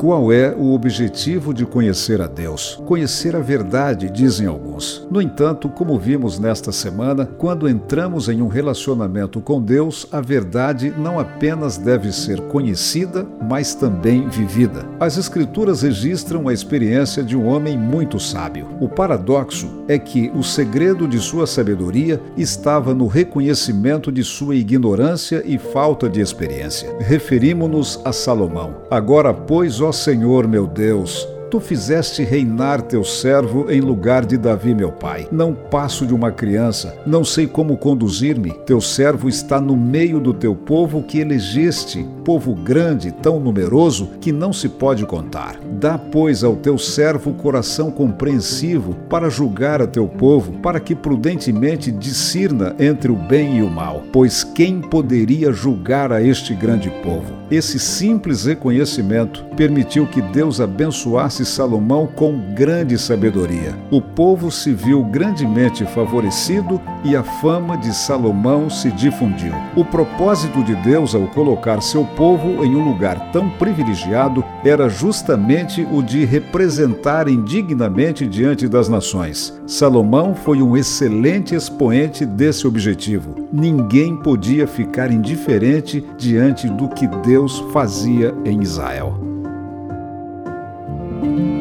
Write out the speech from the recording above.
Qual é o objetivo de conhecer a Deus? Conhecer a verdade, dizem alguns. No entanto, como vimos nesta semana, quando entramos em um relacionamento com Deus, a verdade não apenas deve ser conhecida, mas também vivida. As Escrituras registram a experiência de um homem muito sábio. O paradoxo é que o segredo de sua sabedoria estava no reconhecimento de sua ignorância e falta de experiência. Referimos-nos a Salomão. Agora, pois, ó Senhor meu Deus, Tu fizeste reinar teu servo em lugar de Davi, meu pai. Não passo de uma criança, não sei como conduzir-me. Teu servo está no meio do teu povo que elegeste, povo grande, tão numeroso que não se pode contar. Dá, pois, ao teu servo coração compreensivo para julgar a teu povo, para que prudentemente discirna entre o bem e o mal. Pois quem poderia julgar a este grande povo? Esse simples reconhecimento permitiu que Deus abençoasse Salomão com grande sabedoria. O povo se viu grandemente favorecido e a fama de Salomão se difundiu. O propósito de Deus ao colocar seu povo em um lugar tão privilegiado era justamente o de representar indignamente diante das nações. Salomão foi um excelente expoente desse objetivo. Ninguém podia ficar indiferente diante do que Deus fazia em Israel. Thank you.